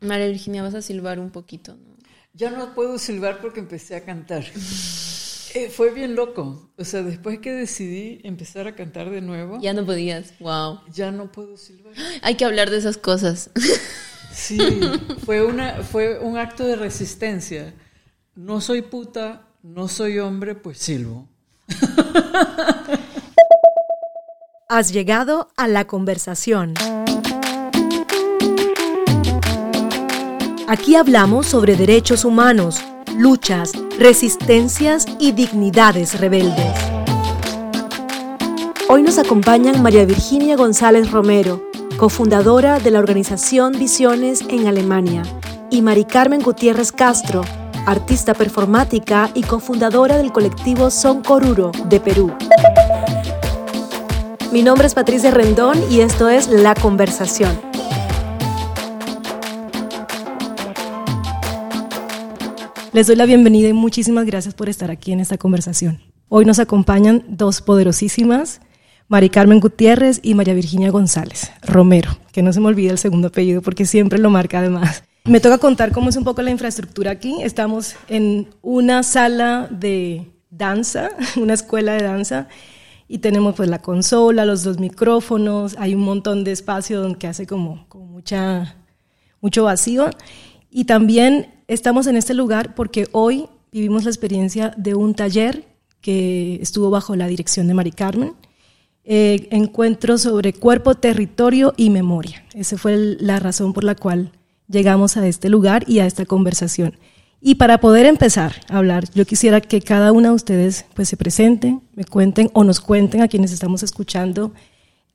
María Virginia, vas a silbar un poquito, ¿no? Ya no puedo silbar porque empecé a cantar. Eh, fue bien loco. O sea, después que decidí empezar a cantar de nuevo. Ya no podías. Wow. Ya no puedo silbar. Hay que hablar de esas cosas. Sí, fue, una, fue un acto de resistencia. No soy puta, no soy hombre, pues silbo. Has llegado a la conversación. Aquí hablamos sobre derechos humanos, luchas, resistencias y dignidades rebeldes. Hoy nos acompañan María Virginia González Romero, cofundadora de la organización Visiones en Alemania, y Mari Carmen Gutiérrez Castro, artista performática y cofundadora del colectivo Son Coruro de Perú. Mi nombre es Patricia Rendón y esto es La Conversación. Les doy la bienvenida y muchísimas gracias por estar aquí en esta conversación. Hoy nos acompañan dos poderosísimas, Mari Carmen Gutiérrez y María Virginia González Romero, que no se me olvide el segundo apellido porque siempre lo marca además. Me toca contar cómo es un poco la infraestructura aquí. Estamos en una sala de danza, una escuela de danza, y tenemos pues la consola, los dos micrófonos, hay un montón de espacio donde hace como, como mucha, mucho vacío. Y también estamos en este lugar porque hoy vivimos la experiencia de un taller que estuvo bajo la dirección de Mari Carmen. Eh, encuentro sobre cuerpo, territorio y memoria. Esa fue la razón por la cual llegamos a este lugar y a esta conversación. Y para poder empezar a hablar, yo quisiera que cada una de ustedes pues se presente, me cuenten o nos cuenten a quienes estamos escuchando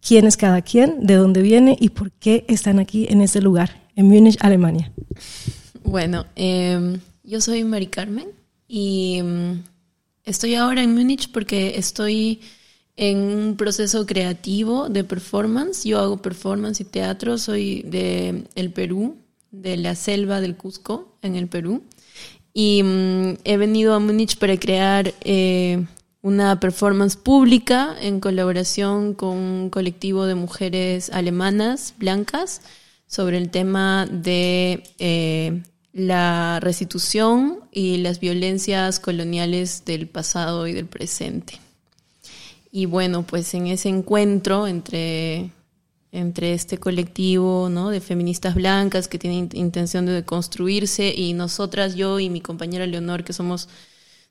quién es cada quien, de dónde viene y por qué están aquí en este lugar, en Múnich, Alemania. Bueno, em, yo soy Mari Carmen y em, estoy ahora en Múnich porque estoy en un proceso creativo de performance. Yo hago performance y teatro, soy de el Perú, de la selva del Cusco, en el Perú. Y em, he venido a Múnich para crear eh, una performance pública en colaboración con un colectivo de mujeres alemanas blancas sobre el tema de eh, la restitución y las violencias coloniales del pasado y del presente. Y bueno, pues en ese encuentro entre, entre este colectivo ¿no? de feministas blancas que tienen intención de construirse y nosotras, yo y mi compañera Leonor, que somos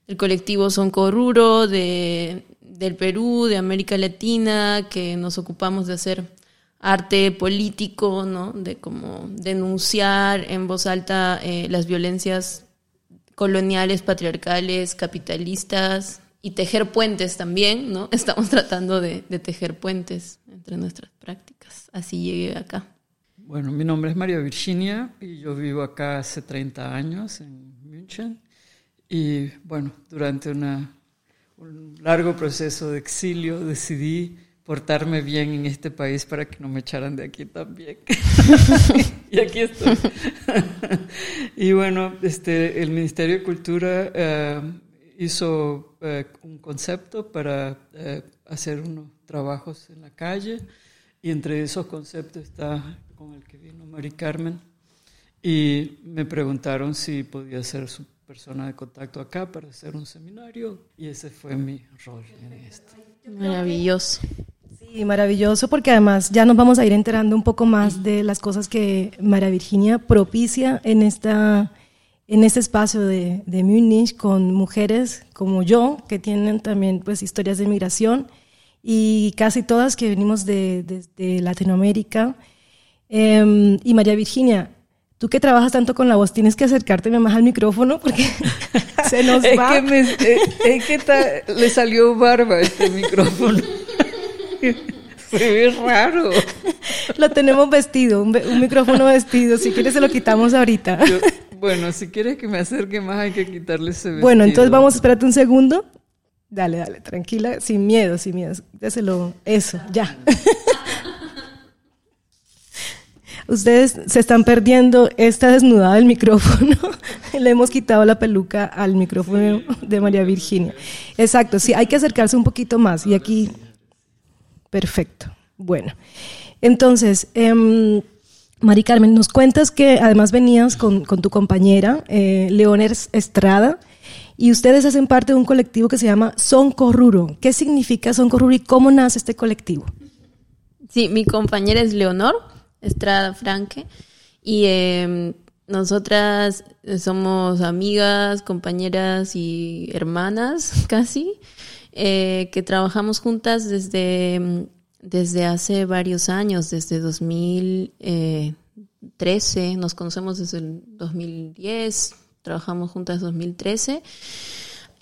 del colectivo Son Corruro, de, del Perú, de América Latina, que nos ocupamos de hacer arte político, ¿no? De como denunciar en voz alta eh, las violencias coloniales, patriarcales, capitalistas y tejer puentes también, ¿no? Estamos tratando de, tejer puentes entre nuestras prácticas. Así llegué acá. Bueno, mi nombre es María Virginia y yo vivo acá hace 30 años en München. Y bueno, durante un largo proceso de exilio decidí portarme bien en este país para que no me echaran de aquí también. y aquí estoy. y bueno, este, el Ministerio de Cultura eh, hizo eh, un concepto para eh, hacer unos trabajos en la calle y entre esos conceptos está con el que vino Mari Carmen y me preguntaron si podía ser su persona de contacto acá para hacer un seminario y ese fue mi rol en esto. Maravilloso. Sí, maravilloso porque además ya nos vamos a ir enterando un poco más de las cosas que María Virginia propicia en, esta, en este espacio de, de Múnich con mujeres como yo que tienen también pues historias de migración y casi todas que venimos de, Latinoamérica. Em, y María Virginia, tú que trabajas tanto con la voz, tienes que acercarte más al micrófono porque se nos va. Que eh, es que le salió barba este micrófono. Se ve raro. Lo tenemos vestido, un, micrófono vestido. Si quieres se lo quitamos ahorita. bueno, si quieres que me acerque más hay que quitarle ese vestido. Bueno, entonces vamos, espérate un segundo. Dale, dale, tranquila, sin miedo, sin miedo. Déselo, eso, ya. Ustedes se están perdiendo esta desnudada del micrófono. Le hemos quitado la peluca al micrófono de María Virginia. Exacto, sí, hay que acercarse un poquito más. Y aquí Perfecto. Bueno, entonces, em, Mari Carmen, nos cuentas que además venías con, tu compañera, eh, Leoners Estrada, y ustedes hacen parte de un colectivo que se llama Son Corruro. ¿Qué significa Son Corruro y cómo nace este colectivo? Sí, mi compañera es Leonor Estrada Franque y em, nosotras somos amigas, compañeras y hermanas casi, eh, que trabajamos juntas desde desde hace varios años, desde 2013, nos conocemos desde el 2010, trabajamos juntas 2013,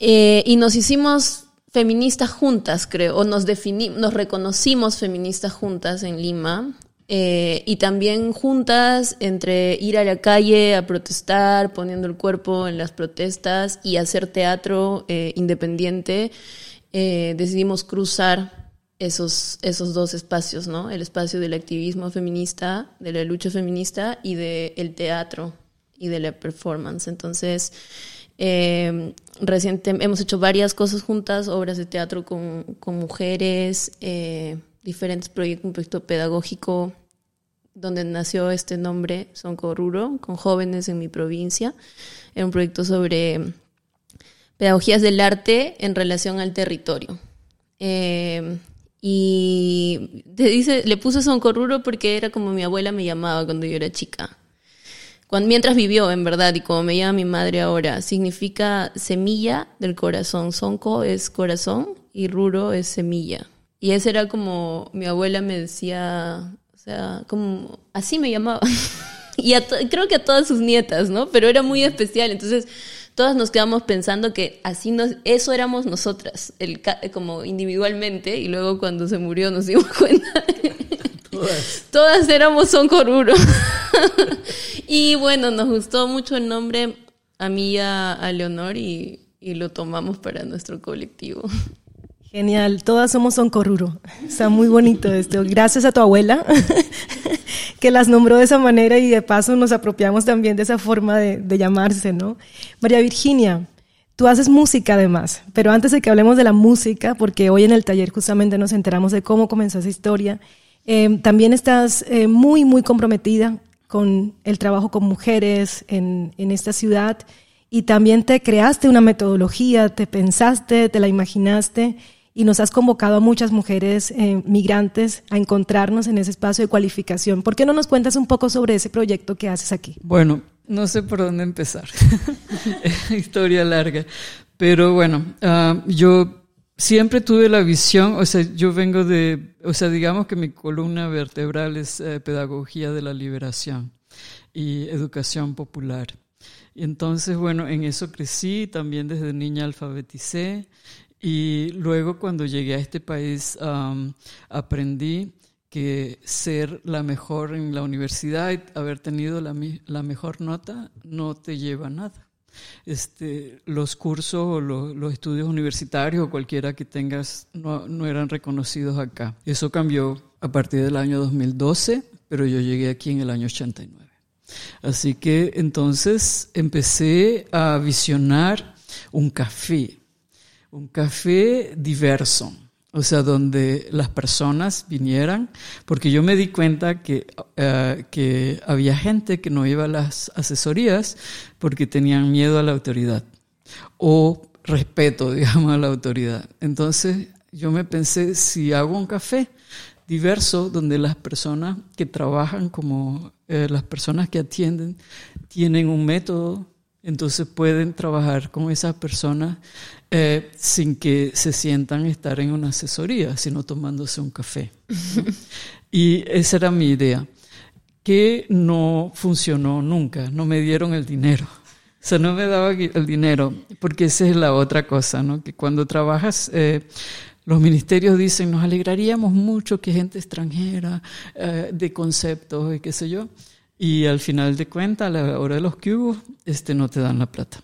eh, y nos hicimos feministas juntas, creo, o nos nos reconocimos feministas juntas en Lima, eh, y también juntas entre ir a la calle a protestar, poniendo el cuerpo en las protestas y hacer teatro eh, independiente, decidimos cruzar esos, esos dos espacios, ¿no? El espacio del activismo feminista, de la lucha feminista y del teatro y de la performance. Entonces, eh, reciente, hemos hecho varias cosas juntas, obras de teatro con, con mujeres, eh, diferentes proyectos, un proyecto pedagógico donde nació este nombre, Son Corruro, con jóvenes en mi provincia. Era un proyecto sobre pedagogías del arte en relación al territorio. Eh, y te dice, le puse Soncorruro porque era como mi abuela me llamaba cuando yo era chica. Cuando, mientras vivió, en verdad, y como me llama mi madre ahora, significa semilla del corazón. Sonco es corazón y Ruro es semilla. Y ese era como mi abuela me decía, o sea, como así me llamaba. y creo que a todas sus nietas, ¿no? Pero era muy especial. Entonces, todas nos quedamos pensando que así nos, eso éramos nosotras, el, como individualmente, y luego cuando se murió nos dimos cuenta. Todas. Todas éramos Son Coruro. y bueno, nos gustó mucho el nombre a mí y a, Leonor y, y lo tomamos para nuestro colectivo. Genial, todas somos Soncorruro. Está muy bonito esto. Gracias a tu abuela que las nombró de esa manera y de paso nos apropiamos también de esa forma de, llamarse, ¿no? María Virginia, tú haces música además, pero antes de que hablemos de la música, porque hoy en el taller justamente nos enteramos de cómo comenzó esa historia, eh, también estás eh, muy, muy comprometida con el trabajo con mujeres en, en esta ciudad y también te creaste una metodología, te pensaste, te la imaginaste y nos has convocado a muchas mujeres eh, migrantes a encontrarnos en ese espacio de cualificación. ¿Por qué no nos cuentas un poco sobre ese proyecto que haces aquí? Bueno, no sé por dónde empezar. Historia larga. Pero bueno, ah, yo siempre tuve la visión, o sea, yo vengo de, o sea, digamos que mi columna vertebral es eh, pedagogía de la liberación y educación popular. Y entonces, bueno, en eso crecí, también desde niña alfabeticé y luego cuando llegué a este país aprendí que ser la mejor en la universidad y haber tenido la, mejor nota no te lleva a nada. Este, los cursos o los, estudios universitarios o cualquiera que tengas no, no eran reconocidos acá. Eso cambió a partir del año 2012, pero yo llegué aquí en el año 89. Así que entonces empecé a visionar un café un café diverso, o sea, donde las personas vinieran, porque yo me di cuenta que, eh, que había gente que no iba a las asesorías porque tenían miedo a la autoridad o respeto, digamos, a la autoridad. Entonces yo me pensé, si hago un café diverso donde las personas que trabajan como eh, las personas que atienden tienen un método, entonces pueden trabajar con esas personas eh, sin que se sientan estar en una asesoría, sino tomándose un café. y esa era mi idea, que no funcionó nunca, no me dieron el dinero. O sea, no me daba el dinero, porque esa es la otra cosa, ¿no? Que cuando trabajas, eh, los ministerios dicen, nos alegraríamos mucho que gente extranjera, eh, de conceptos y qué sé yo, y al final de cuentas, a la hora de los cubos, este, no te dan la plata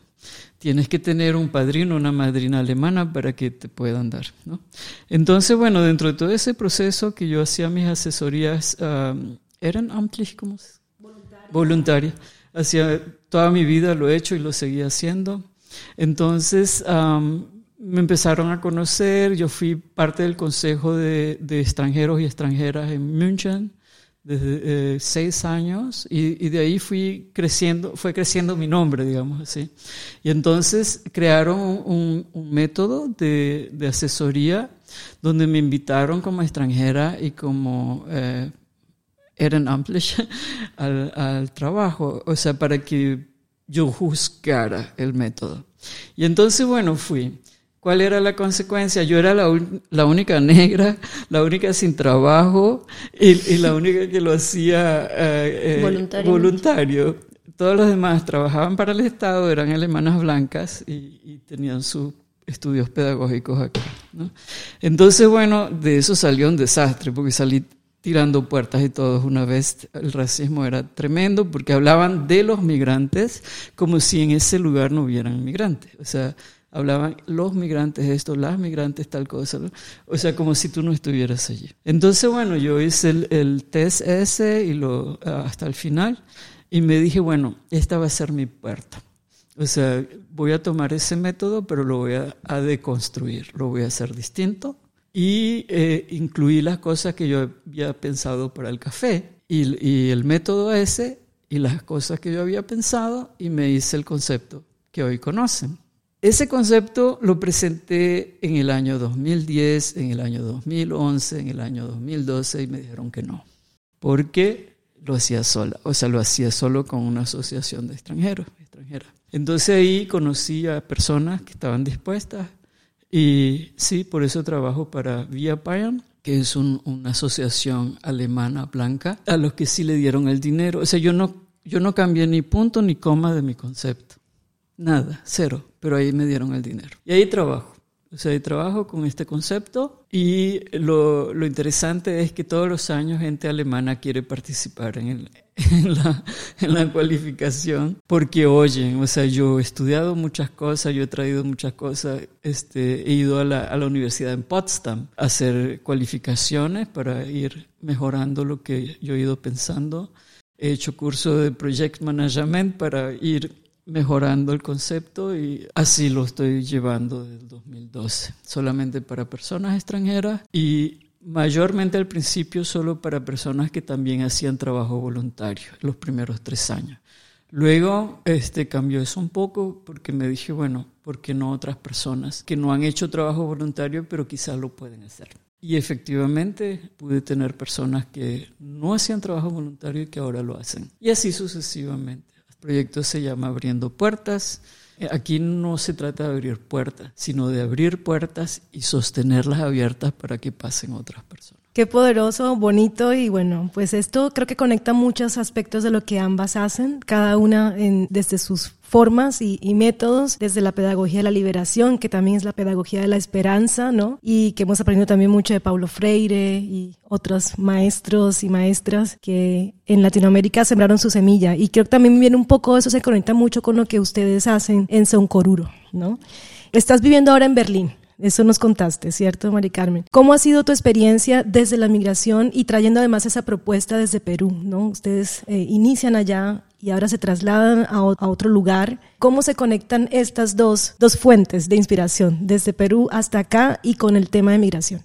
tienes que tener un padrino, una madrina alemana para que te puedan dar. ¿no? Entonces, bueno, dentro de todo ese proceso que yo hacía mis asesorías, eran amplias como voluntarias. Hacía toda mi vida lo he hecho y lo seguía haciendo. Entonces, me empezaron a conocer, yo fui parte del Consejo de, de Extranjeros y Extranjeras en München, desde eh, seis años y, de ahí fui creciendo, fue creciendo mi nombre, digamos así. Y entonces crearon un, método de, asesoría donde me invitaron como extranjera y como eh, al, al trabajo, o sea, para que yo juzgara el método. Y entonces, bueno, fui. ¿Cuál era la consecuencia? Yo era la, única negra, la única sin trabajo y, la única que lo hacía eh, eh, voluntario. Todos los demás trabajaban para el Estado, eran alemanas blancas y, tenían sus estudios pedagógicos acá. Entonces, bueno, de eso salió un desastre, porque salí tirando puertas y todos una vez. El racismo era tremendo porque hablaban de los migrantes como si en ese lugar no hubieran migrantes. O sea, hablaban los migrantes esto, las migrantes tal cosa, o sea, como si tú no estuvieras allí. Entonces, bueno, yo hice el, test ese y lo, hasta el final y me dije, bueno, esta va a ser mi puerta. O sea, voy a tomar ese método, pero lo voy a, deconstruir, lo voy a hacer distinto y eh, incluí las cosas que yo había pensado para el café y, y el método ese y las cosas que yo había pensado y me hice el concepto que hoy conocen. Ese concepto lo presenté en el año 2010, en el año 2011, en el año 2012 y me dijeron que no, porque lo hacía sola, o sea, lo hacía solo con una asociación de extranjeros, extranjeras. Entonces ahí conocí a personas que estaban dispuestas y sí, por eso trabajo para Via Payam, que es una asociación alemana blanca, a los que sí le dieron el dinero. O sea, yo no, yo no cambié ni punto ni coma de mi concepto. Nada, cero, pero ahí me dieron el dinero. Y ahí trabajo. O sea, ahí trabajo con este concepto y lo, lo interesante es que todos los años gente alemana quiere participar en, el, en, la, en, la, cualificación porque oyen, o sea, yo he estudiado muchas cosas, yo he traído muchas cosas, este, he ido a la, a la universidad en Potsdam a hacer cualificaciones para ir mejorando lo que yo he ido pensando. He hecho curso de Project Management para ir mejorando el concepto y así lo estoy llevando desde el 2012, solamente para personas extranjeras y mayormente al principio solo para personas que también hacían trabajo voluntario los primeros tres años. Luego este, cambió eso un poco porque me dije, bueno, ¿por qué no otras personas que no han hecho trabajo voluntario pero quizás lo pueden hacer? Y efectivamente pude tener personas que no hacían trabajo voluntario y que ahora lo hacen. Y así sucesivamente. Proyecto se llama Abriendo Puertas. Eh, aquí no se trata de abrir puertas, sino de abrir puertas y sostenerlas abiertas para que pasen otras personas. Qué poderoso, bonito y bueno, pues esto creo que conecta muchos aspectos de lo que ambas hacen, cada una desde sus formas y, métodos, desde la pedagogía de la liberación, que también es la pedagogía de la esperanza, ¿no? Y que hemos aprendido también mucho de Paulo Freire y otros maestros y maestras que en Latinoamérica sembraron su semilla. Y creo que también viene un poco, eso se conecta mucho con lo que ustedes hacen en Soncoruro, ¿no? Estás viviendo ahora en Berlín. Eso nos contaste, ¿cierto, Mari Carmen? ¿Cómo ha sido tu experiencia desde la migración y trayendo además esa propuesta desde Perú? ¿no? Ustedes eh, inician allá y ahora se trasladan a, otro lugar. ¿Cómo se conectan estas dos, dos fuentes de inspiración, desde Perú hasta acá y con el tema de migración?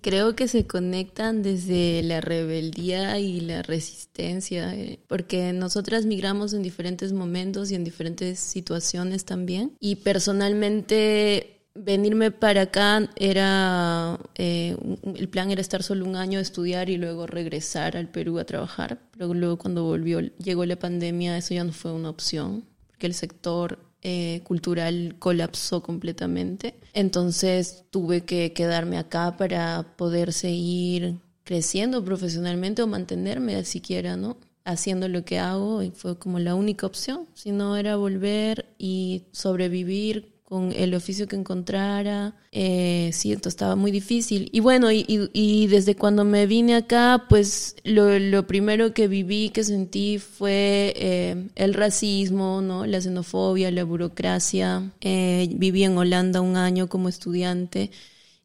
Creo que se conectan desde la rebeldía y la resistencia, eh, porque nosotras migramos en diferentes momentos y en diferentes situaciones también. Y personalmente venirme para acá era, eh, el plan era estar solo un año, estudiar y luego regresar al Perú a trabajar. Pero luego cuando volvió, llegó la pandemia, eso ya no fue una opción, porque el sector eh, cultural colapsó completamente. Entonces tuve que quedarme acá para poder seguir creciendo profesionalmente o mantenerme siquiera, ¿no? haciendo lo que hago y fue como la única opción, si no era volver y sobrevivir con el oficio que encontrara. Eh, sí, entonces estaba muy difícil. Y bueno, y, y, desde cuando me vine acá, pues lo, primero que viví, que sentí fue eh, el racismo, ¿no? la xenofobia, la burocracia. Eh, viví en Holanda un año como estudiante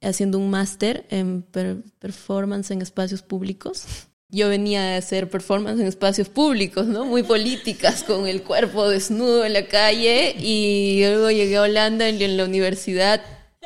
haciendo un máster en performance en espacios públicos yo venía a hacer performance en espacios públicos, ¿no? Muy políticas, con el cuerpo desnudo en la calle y luego llegué a Holanda en, la universidad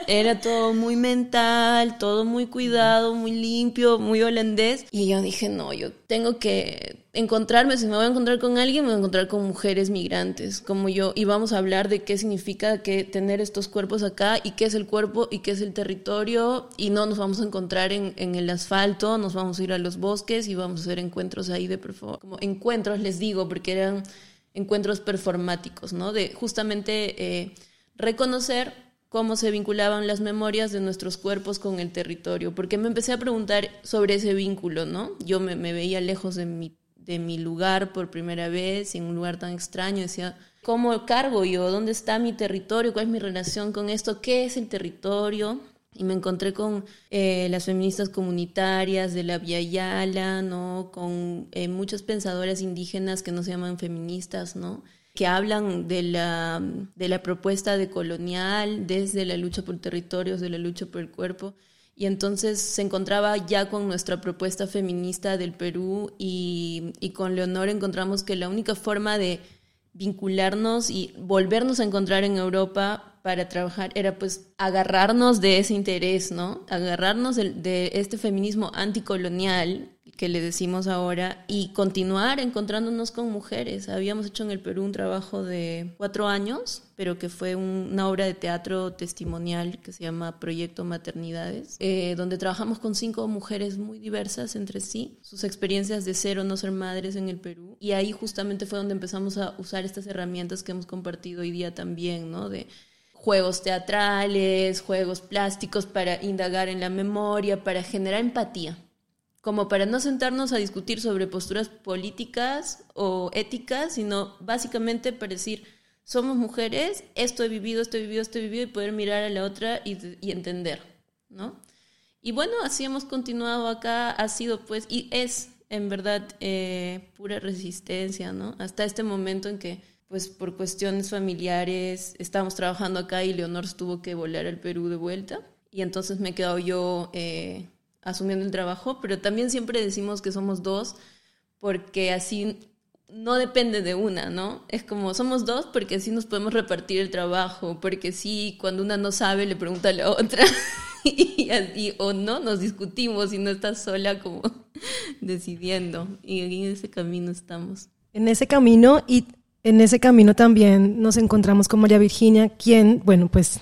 Era todo muy mental, todo muy cuidado, muy limpio, muy holandés. Y yo dije, no, yo tengo que encontrarme, si me voy a encontrar con alguien, me voy a encontrar con mujeres migrantes como yo. Y vamos a hablar de qué significa que tener estos cuerpos acá y qué es el cuerpo y qué es el territorio. Y no nos vamos a encontrar en, en el asfalto, nos vamos a ir a los bosques y vamos a hacer encuentros ahí de. Como encuentros, les digo, porque eran encuentros performáticos, ¿no? De justamente eh, reconocer cómo se vinculaban las memorias de nuestros cuerpos con el territorio, porque me empecé a preguntar sobre ese vínculo, ¿no? Yo me, veía lejos de mi, de mi lugar por primera vez, en un lugar tan extraño, decía, ¿cómo cargo yo? ¿Dónde está mi territorio? ¿Cuál es mi relación con esto? ¿Qué es el territorio? Y me encontré con eh, las feministas comunitarias de la Via Yala, ¿no? Con eh, muchas pensadoras indígenas que no se llaman feministas, ¿no? Que hablan de la, de la propuesta de colonial desde la lucha por territorios, de la lucha por el cuerpo. Y entonces se encontraba ya con nuestra propuesta feminista del Perú y, y con Leonor encontramos que la única forma de vincularnos y volvernos a encontrar en Europa para trabajar era pues agarrarnos de ese interés, ¿no? Agarrarnos de, este feminismo anticolonial que le decimos ahora y continuar encontrándonos con mujeres. Habíamos hecho en el Perú un trabajo de cuatro años, pero que fue una obra de teatro testimonial que se llama Proyecto Maternidades, eh, donde trabajamos con cinco mujeres muy diversas entre sí, sus experiencias de ser o no ser madres en el Perú. Y ahí justamente fue donde empezamos a usar estas herramientas que hemos compartido hoy día también, ¿no? De juegos teatrales, juegos plásticos para indagar en la memoria, para generar empatía, como para no sentarnos a discutir sobre posturas políticas o éticas, sino básicamente para decir, somos mujeres, esto he vivido, esto he vivido, esto he vivido, y poder mirar a la otra y, entender, ¿no? Y bueno, así hemos continuado acá, ha sido pues, y es en verdad eh, pura resistencia, ¿no? Hasta este momento en que pues por cuestiones familiares estábamos trabajando acá y Leonor tuvo que volar al Perú de vuelta. Y entonces me he quedado yo eh, asumiendo el trabajo, pero también siempre decimos que somos dos porque así no depende de una, ¿no? Es como somos dos porque así nos podemos repartir el trabajo, porque sí, cuando una no sabe le pregunta a la otra y así, o no, nos discutimos y no estás sola como decidiendo. Y en ese camino estamos. En ese camino y en ese camino también nos encontramos con María Virginia, quien, bueno, pues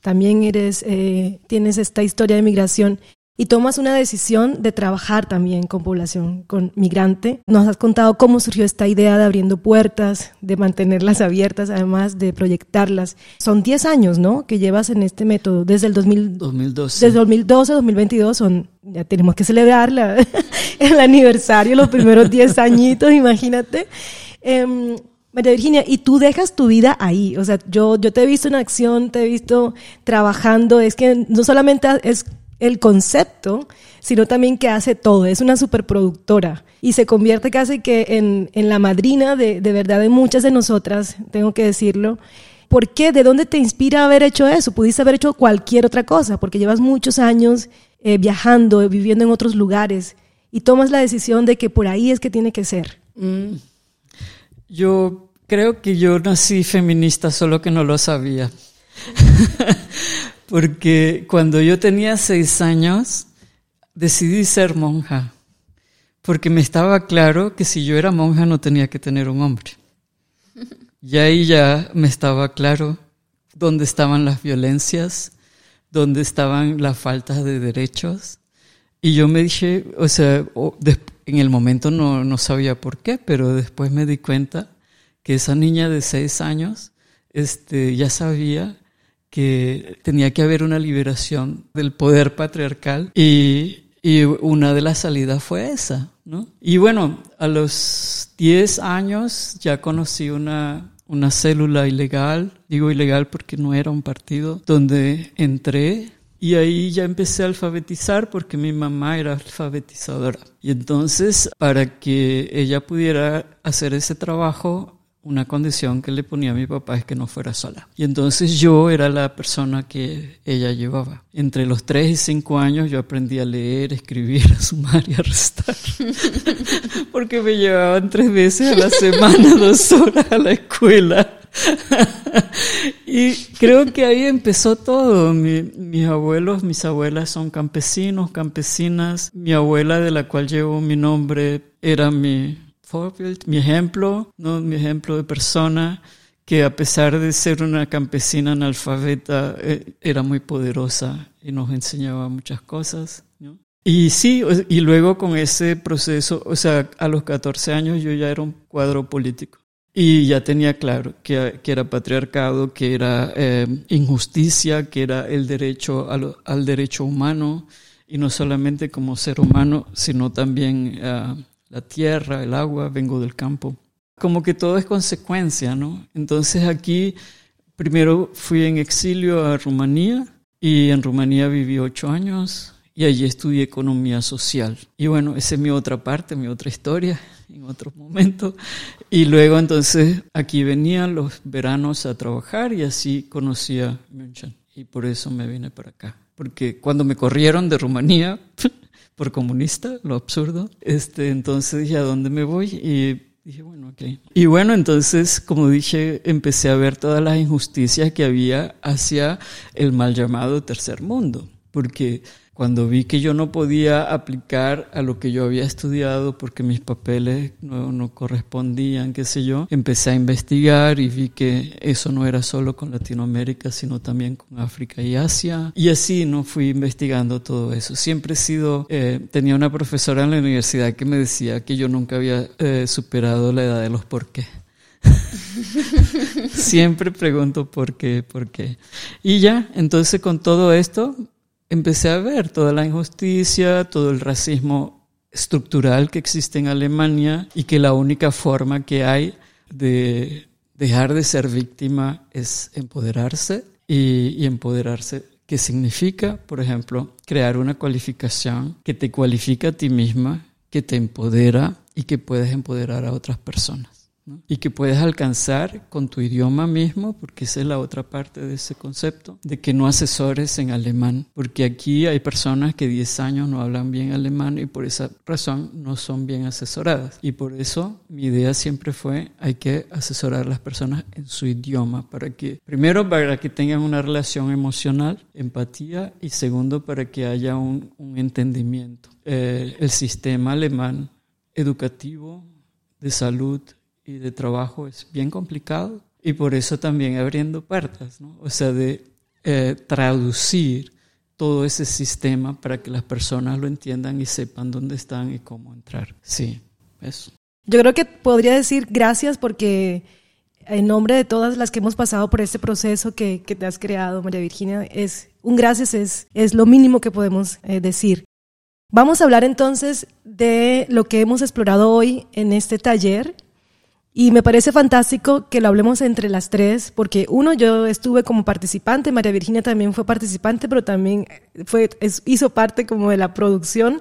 también eres, eh, tienes esta historia de migración y tomas una decisión de trabajar también con población, con migrante. Nos has contado cómo surgió esta idea de abriendo puertas, de mantenerlas abiertas, además de proyectarlas. Son 10 años, ¿no? Que llevas en este método, desde el 2012. Desde 2012, 2022, son, ya tenemos que celebrar el aniversario, los primeros 10 añitos, imagínate. Eh, María Virginia, y tú dejas tu vida ahí. O sea, yo, yo te he visto en acción, te he visto trabajando. Es que no solamente es el concepto, sino también que hace todo. Es una superproductora y se convierte casi que en, en la madrina de, de, verdad de muchas de nosotras, tengo que decirlo. ¿Por qué? ¿De dónde te inspira haber hecho eso? Pudiste haber hecho cualquier otra cosa, porque llevas muchos años eh, viajando, viviendo en otros lugares y tomas la decisión de que por ahí es que tiene que ser. Mm. Yo creo que yo nací feminista, solo que no lo sabía. Porque cuando yo tenía seis años, decidí ser monja. Porque me estaba claro que si yo era monja no tenía que tener un hombre. Y ahí ya me estaba claro dónde estaban las violencias, dónde estaban las faltas de derechos. Y yo me dije, o sea, en el momento no, no sabía por qué, pero después me di cuenta que esa niña de seis años este, ya sabía que tenía que haber una liberación del poder patriarcal y, y una de las salidas fue esa, ¿no? Y bueno, a los diez años ya conocí una, una célula ilegal, digo ilegal porque no era un partido, donde entré y ahí ya empecé a alfabetizar porque mi mamá era alfabetizadora. Y entonces, para que ella pudiera hacer ese trabajo, una condición que le ponía a mi papá es que no fuera sola. Y entonces yo era la persona que ella llevaba. Entre los tres y cinco años yo aprendí a leer, escribir, a sumar y a restar. Porque me llevaban tres veces a la semana, dos horas a la escuela. y creo que ahí empezó todo. mis abuelos, mis abuelas son campesinos, campesinas. Mi abuela, de la cual llevo mi nombre, era mi mi ejemplo, ¿no? mi ejemplo de persona que a pesar de ser una campesina analfabeta, eh, era muy poderosa y nos enseñaba muchas cosas. Y sí, y luego con ese proceso, o sea, a los 14 años yo ya era un cuadro político. Y ya tenía claro que, era patriarcado, que era eh, injusticia, que era el derecho al derecho humano, y no solamente como ser humano, sino también uh, la tierra, el agua, vengo del campo. Como que todo es consecuencia, ¿no? Entonces aquí primero fui en exilio a Rumanía y en Rumanía viví ocho años y allí estudié economía social. Y bueno, esa es mi otra parte, mi otra historia en otro momento. Y luego entonces aquí venían los veranos a trabajar y así conocía München. Y por eso me vine para acá. Porque cuando me corrieron de Rumanía por comunista, lo absurdo, este, entonces dije, ¿a dónde me voy? Y dije, bueno, ok. Y bueno, entonces, como dije, empecé a ver todas las injusticias que había hacia el mal llamado tercer mundo. Porque cuando vi que yo no podía aplicar a lo que yo había estudiado porque mis papeles no, no, correspondían, qué sé yo, empecé a investigar y vi que eso no era solo con Latinoamérica, sino también con África y Asia. Y así no fui investigando todo eso. Siempre he sido, eh, tenía una profesora en la universidad que me decía que yo nunca había eh, superado la edad de los por qué. Siempre pregunto por qué, por qué. Y ya, entonces con todo esto empecé a ver toda la injusticia, todo el racismo estructural que existe en Alemania y que la única forma que hay de dejar de ser víctima es empoderarse y, empoderarse. ¿Qué significa, por ejemplo, crear una cualificación que te cualifica a ti misma, que te empodera y que puedes empoderar a otras personas y que puedes alcanzar con tu idioma mismo, porque esa es la otra parte de ese concepto, de que no asesores en alemán, porque aquí hay personas que 10 años no hablan bien alemán y por esa razón no son bien asesoradas. Y por eso mi idea siempre fue, hay que asesorar a las personas en su idioma, para que, primero, para que tengan una relación emocional, empatía, y segundo, para que haya un, entendimiento. Eh, el sistema alemán educativo, de salud, y de trabajo es bien complicado y por eso también abriendo puertas, ¿no? O sea, de eh, traducir todo ese sistema para que las personas lo entiendan y sepan dónde están y cómo entrar. Sí, eso. Yo creo que podría decir gracias porque en nombre de todas las que hemos pasado por este proceso que, que te has creado, María Virginia, es un gracias es, es lo mínimo que podemos eh, decir. Vamos a hablar entonces de lo que hemos explorado hoy en este taller y me parece fantástico que lo hablemos entre las tres, porque uno, yo estuve como participante, María Virginia también fue participante, pero también fue, hizo parte como de la producción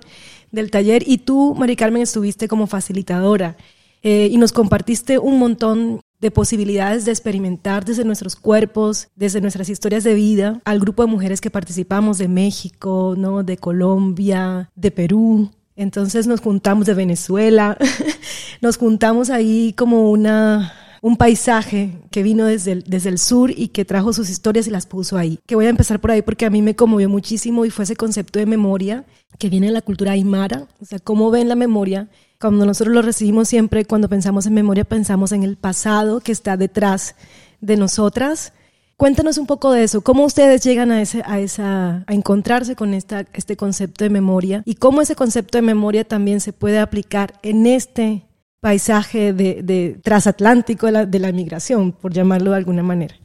del taller, y tú, María Carmen, estuviste como facilitadora eh, y nos compartiste un montón de posibilidades de experimentar desde nuestros cuerpos, desde nuestras historias de vida, al grupo de mujeres que participamos de México, ¿no? de Colombia, de Perú, entonces nos juntamos de Venezuela, nos juntamos ahí como una, un paisaje que vino desde el, desde el sur y que trajo sus historias y las puso ahí. Que voy a empezar por ahí porque a mí me conmovió muchísimo y fue ese concepto de memoria que viene de la cultura aymara, o sea, cómo ven la memoria. Cuando nosotros lo recibimos siempre, cuando pensamos en memoria, pensamos en el pasado que está detrás de nosotras Cuéntanos un poco de eso, cómo ustedes llegan a, ese, a, esa, a encontrarse con esta, este concepto de memoria y cómo ese concepto de memoria también se puede aplicar en este paisaje de, de transatlántico de la, de la, migración, por llamarlo de alguna manera.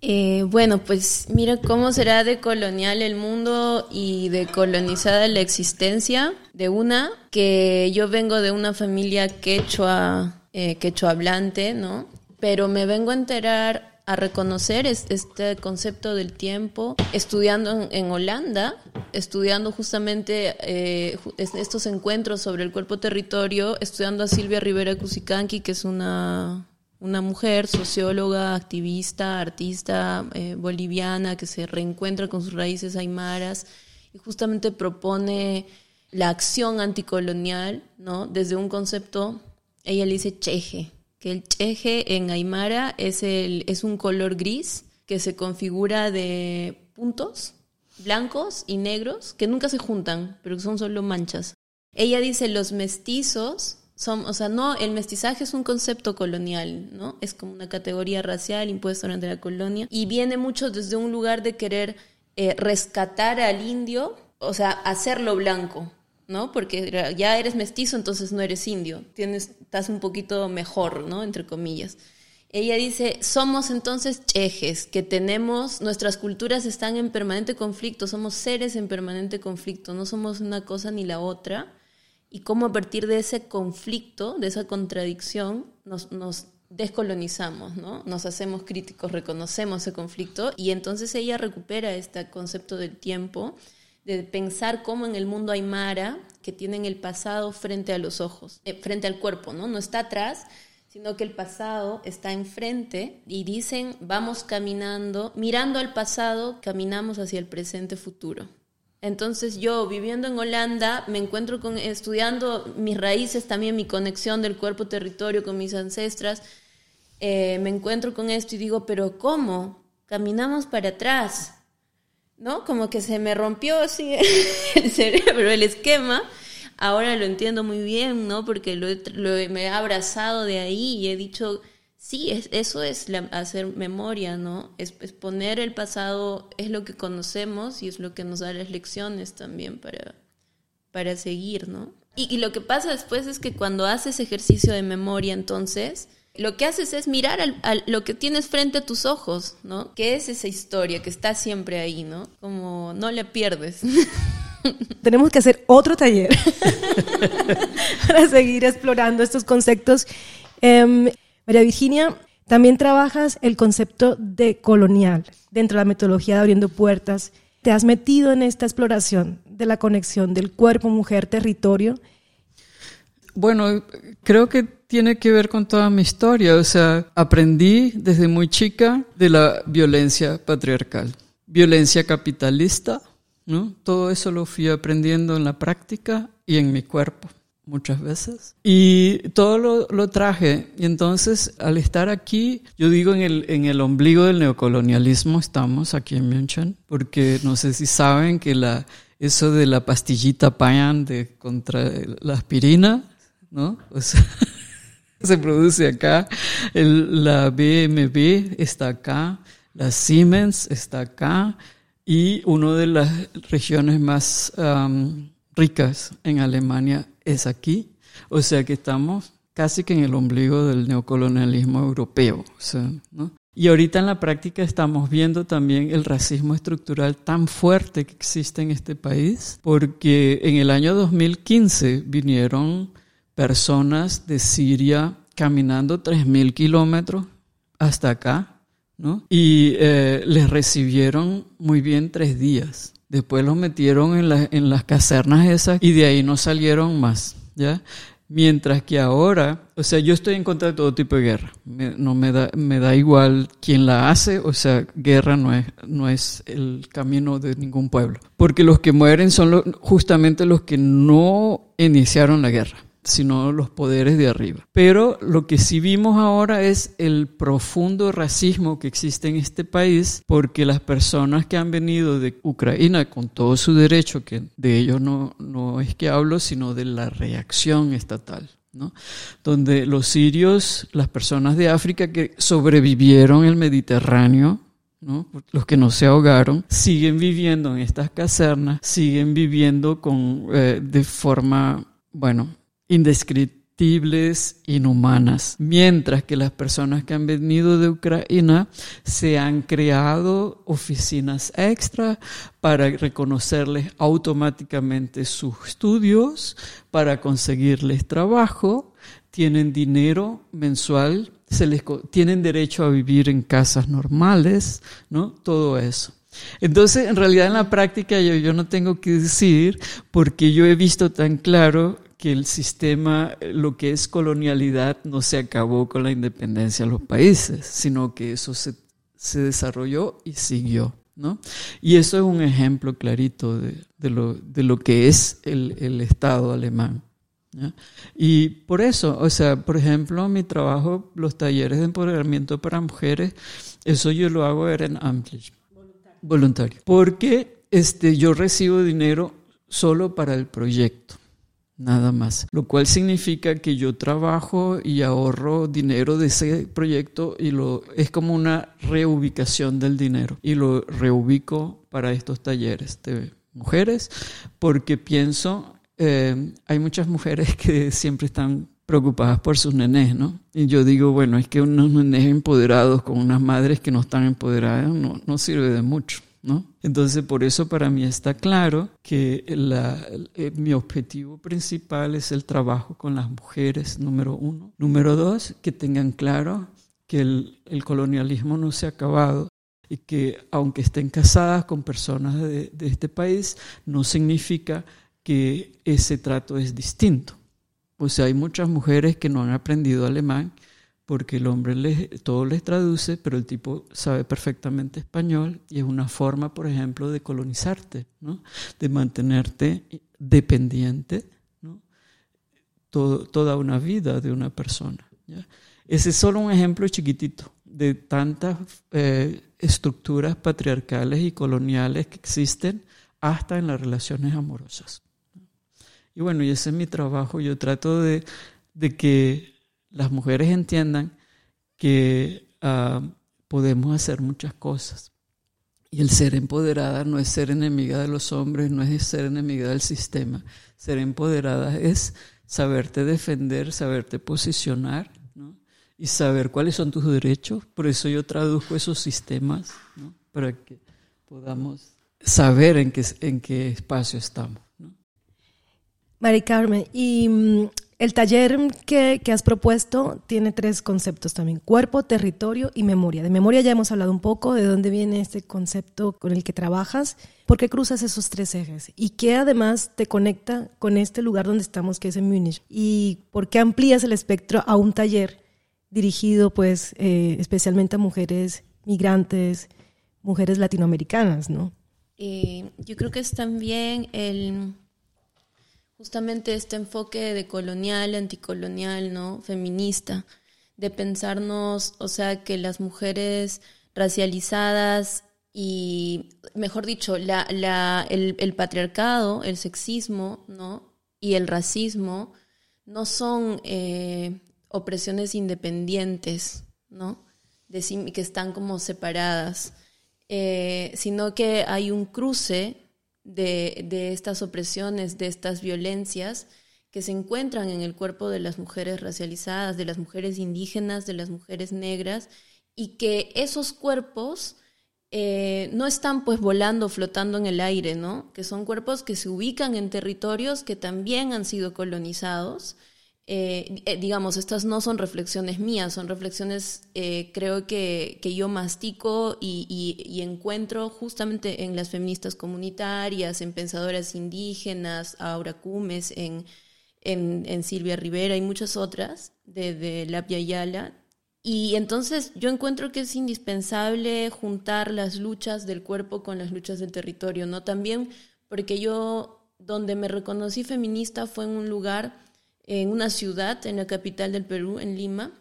Eh, bueno, pues mira cómo será de colonial el mundo y de colonizada la existencia de una, que yo vengo de una familia quechua, eh, quechua hablante, ¿no? Pero me vengo a enterar a reconocer este concepto del tiempo estudiando en, Holanda, estudiando justamente eh, estos encuentros sobre el cuerpo territorio, estudiando a Silvia Rivera Cusicanqui, que es una, una mujer, socióloga, activista, artista eh, boliviana que se reencuentra con sus raíces aymaras y justamente propone la acción anticolonial, ¿no? Desde un concepto, ella le dice cheje, el cheje en Aymara es, el, es un color gris que se configura de puntos blancos y negros que nunca se juntan, pero que son solo manchas. Ella dice los mestizos son, o sea, no, el mestizaje es un concepto colonial, ¿no? Es como una categoría racial impuesta durante la colonia y viene mucho desde un lugar de querer eh, rescatar al indio, o sea, hacerlo blanco, ¿no? Porque ya eres mestizo, entonces no eres indio, tienes, estás un poquito mejor, ¿no? Entre comillas. Ella dice, somos entonces chejes, que tenemos, nuestras culturas están en permanente conflicto, somos seres en permanente conflicto, no somos una cosa ni la otra, y cómo a partir de ese conflicto, de esa contradicción, nos, nos descolonizamos, ¿no? Nos hacemos críticos, reconocemos ese conflicto, y entonces ella recupera este concepto del tiempo, de pensar cómo en el mundo aymara, que tienen el pasado frente a los ojos, eh, frente al cuerpo, ¿no? No está atrás, sino que el pasado está enfrente y dicen, vamos caminando, mirando al pasado, caminamos hacia el presente futuro. Entonces yo viviendo en Holanda me encuentro con estudiando mis raíces también mi conexión del cuerpo territorio con mis ancestras eh, me encuentro con esto y digo pero cómo caminamos para atrás ¿no? Como que se me rompió así el cerebro, el esquema. Ahora lo entiendo muy bien, ¿no? Porque lo, me he abrazado de ahí y he dicho, sí, es, eso es hacer memoria, ¿no? Es, poner el pasado, es lo que conocemos y es lo que nos da las lecciones también para, para seguir, ¿no? Y, y lo que pasa después es que cuando haces ejercicio de memoria, entonces, lo que haces es mirar al, lo que tienes frente a tus ojos, ¿no? ¿Qué es esa historia que está siempre ahí, ¿no? Como no la pierdes. Tenemos que hacer otro taller para seguir explorando estos conceptos. Em, María Virginia, también trabajas el concepto de colonial dentro de la metodología de Abriendo Puertas. ¿Te has metido en esta exploración de la conexión del cuerpo, mujer, territorio? Bueno, creo que tiene que ver con toda mi historia. O sea, aprendí desde muy chica de la violencia patriarcal, violencia capitalista, ¿no? Todo eso lo fui aprendiendo en la práctica y en mi cuerpo muchas veces. Y todo lo, lo, traje. Y entonces, al estar aquí, yo digo en el, en el ombligo del neocolonialismo estamos aquí en München, porque no sé si saben que la, eso de la pastillita Payan de contra la aspirina ¿no? se produce acá, la BMW está acá, la Siemens está acá y una de las regiones más ricas en Alemania es aquí. O sea que estamos casi que en el ombligo del neocolonialismo europeo. Y ahorita en la práctica estamos viendo también el racismo estructural tan fuerte que existe en este país, porque en el año 2015 vinieron personas de Siria caminando 3.000 kilómetros hasta acá, ¿no? Y eh, les recibieron muy bien tres días. Después los metieron en, en las casernas esas y de ahí no salieron más, ¿ya? Mientras que ahora, o sea, yo estoy en contra de todo tipo de guerra. no me da, me da igual quién la hace, o sea, guerra no es, no es el camino de ningún pueblo. Porque los que mueren son justamente los que no iniciaron la guerra sino los poderes de arriba. Pero lo que sí vimos ahora es el profundo racismo que existe en este país, porque las personas que han venido de Ucrania con todo su derecho, que de ellos no, no es que hablo, sino de la reacción estatal. ¿no? donde los sirios, las personas de África que sobrevivieron el Mediterráneo, ¿no? los que no se ahogaron, siguen viviendo en estas casernas, siguen viviendo con, eh, de forma, bueno, indescriptibles, inhumanas, mientras que las personas que han venido de Ucrania se han creado oficinas extra para reconocerles automáticamente sus estudios, para conseguirles trabajo, tienen dinero mensual, se les, tienen derecho a vivir en casas normales, ¿no? Todo eso. Entonces, en realidad en la práctica yo, yo no tengo que decir, porque yo he visto tan claro que el sistema, lo que es colonialidad, no se acabó con la independencia de los países, sino que eso se, se desarrolló y siguió. ¿no? Y eso es un ejemplo clarito de, de, lo, de lo, que es el, el Estado alemán. Y por eso, o sea, por ejemplo, mi trabajo, los talleres de empoderamiento para mujeres, eso yo lo hago en Amplish. Voluntario. Voluntario. Porque este, yo recibo dinero solo para el proyecto nada más. Lo cual significa que yo trabajo y ahorro dinero de ese proyecto y lo es como una reubicación del dinero y lo reubico para estos talleres de mujeres porque pienso eh, hay muchas mujeres que siempre están preocupadas por sus nenes, ¿no? Y yo digo, bueno, es que unos nenes empoderados con unas madres que no están empoderadas no, no sirve de mucho. Entonces, por eso para mí está claro que eh, mi objetivo principal es el trabajo con las mujeres, número uno. Número dos, que tengan claro que el, colonialismo no se ha acabado y que aunque estén casadas con personas de este país, no significa que ese trato es distinto. O sea, hay muchas mujeres que no han aprendido alemán porque el hombre les, todo les traduce, pero el tipo sabe perfectamente español y es una forma, por ejemplo, de colonizarte, ¿no? de mantenerte dependiente ¿no? toda una vida de una persona. Ese es solo un ejemplo chiquitito de tantas eh, estructuras patriarcales y coloniales que existen hasta en las relaciones amorosas. Y bueno, y ese es mi trabajo. Yo trato de, de que las mujeres entiendan que ah, podemos hacer muchas cosas. Y el ser empoderada no es ser enemiga de los hombres, no es ser enemiga del sistema. Ser empoderada es saberte defender, saberte posicionar y saber cuáles son tus derechos. Por eso yo traduzco esos sistemas para que podamos saber en qué, en qué espacio estamos. Mari Carmen, y mm, el taller que, has propuesto tiene tres conceptos también, cuerpo, territorio y memoria. De memoria ya hemos hablado un poco, de dónde viene este concepto con el que trabajas, por qué cruzas esos tres ejes y qué además te conecta con este lugar donde estamos, que es en Múnich, y por qué amplías el espectro a un taller dirigido pues eh, especialmente a mujeres migrantes, mujeres latinoamericanas, ¿no? Eh, yo creo que es también el justamente este enfoque de colonial, anticolonial, ¿no? Feminista, de pensarnos, o sea, que las mujeres racializadas y, mejor dicho, la, la, el, patriarcado, el sexismo, ¿no? Y el racismo no son eh, opresiones independientes, ¿no? De que están como separadas, eh, sino que hay un cruce de, estas opresiones, de estas violencias que se encuentran en el cuerpo de las mujeres racializadas, de las mujeres indígenas, de las mujeres negras, y que esos cuerpos eh, no están pues volando, flotando en el aire, ¿no? Que son cuerpos que se ubican en territorios que también han sido colonizados eh, eh, digamos, estas no son reflexiones mías, son reflexiones eh, creo que, que, yo mastico y, y, encuentro justamente en las feministas comunitarias, en pensadoras indígenas, Aura Cumes, en, en, Silvia Rivera y muchas otras de, de Lapia Yala. Y entonces yo encuentro que es indispensable juntar las luchas del cuerpo con las luchas del territorio, ¿no? También porque yo, donde me reconocí feminista fue en un lugar en una ciudad, en la capital del Perú, en Lima,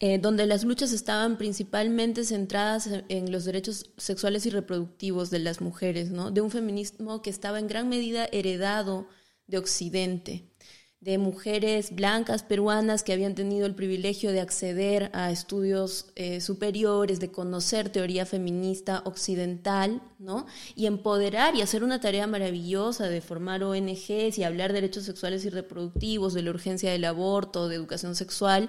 eh, donde las luchas estaban principalmente centradas en los derechos sexuales y reproductivos de las mujeres, ¿no? de un feminismo que estaba en gran medida heredado de Occidente de mujeres blancas peruanas que habían tenido el privilegio de acceder a estudios eh, superiores, de conocer teoría feminista occidental, ¿no? Y empoderar y hacer una tarea maravillosa de formar ONGs y hablar de derechos sexuales y reproductivos, de la urgencia del aborto, de educación sexual,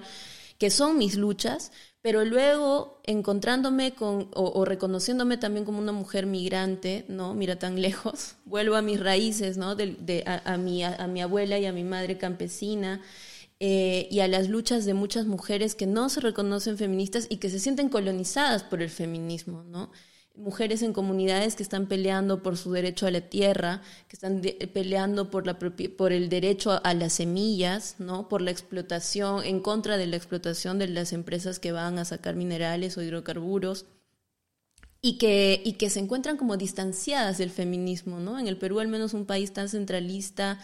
que son mis luchas, pero luego encontrándome con, o, reconociéndome también como una mujer migrante, ¿no? Mira tan lejos, vuelvo a mis raíces, ¿no? De, a, mi, a, mi abuela y a mi madre campesina, eh, y a las luchas de muchas mujeres que no se reconocen feministas y que se sienten colonizadas por el feminismo, ¿no? Mujeres en comunidades que están peleando por su derecho a la tierra, que están peleando por, la por el derecho a, las semillas, ¿no? por la explotación, en contra de la explotación de las empresas que van a sacar minerales o hidrocarburos. Y que, y que se encuentran como distanciadas del feminismo, ¿no? En el Perú, al menos un país tan centralista